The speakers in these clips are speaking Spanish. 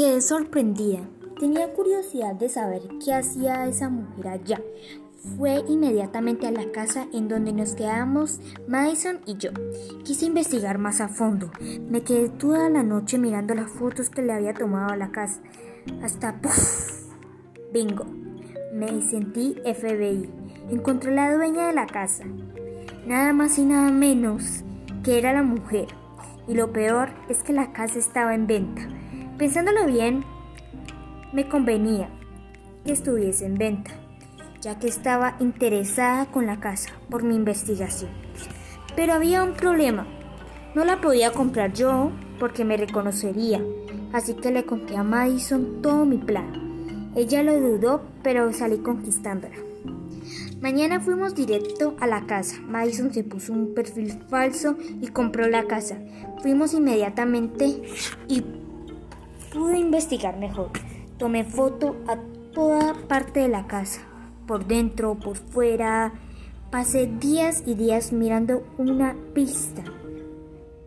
Quedé sorprendida. Tenía curiosidad de saber qué hacía esa mujer allá. Fue inmediatamente a la casa en donde nos quedamos Madison y yo. Quise investigar más a fondo. Me quedé toda la noche mirando las fotos que le había tomado a la casa. Hasta ¡puff! Bingo. Me sentí FBI. Encontré la dueña de la casa. Nada más y nada menos que era la mujer. Y lo peor es que la casa estaba en venta. Pensándolo bien, me convenía que estuviese en venta, ya que estaba interesada con la casa por mi investigación. Pero había un problema. No la podía comprar yo porque me reconocería, así que le conté a Madison todo mi plan. Ella lo dudó, pero salí conquistándola. Mañana fuimos directo a la casa. Madison se puso un perfil falso y compró la casa. Fuimos inmediatamente y pude investigar mejor. Tomé foto a toda parte de la casa, por dentro, por fuera. Pasé días y días mirando una pista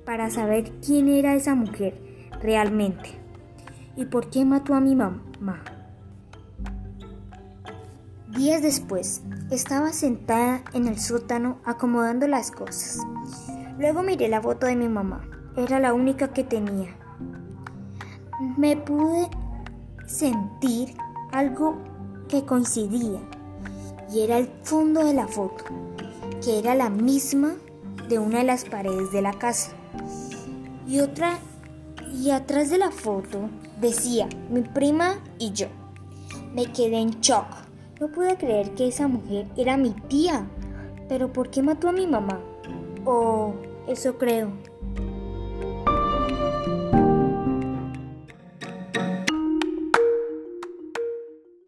para saber quién era esa mujer realmente y por qué mató a mi mamá. Días después, estaba sentada en el sótano acomodando las cosas. Luego miré la foto de mi mamá. Era la única que tenía. Me pude sentir algo que coincidía y era el fondo de la foto, que era la misma de una de las paredes de la casa. Y otra y atrás de la foto decía mi prima y yo. Me quedé en shock. No pude creer que esa mujer era mi tía. Pero ¿por qué mató a mi mamá? Oh, eso creo.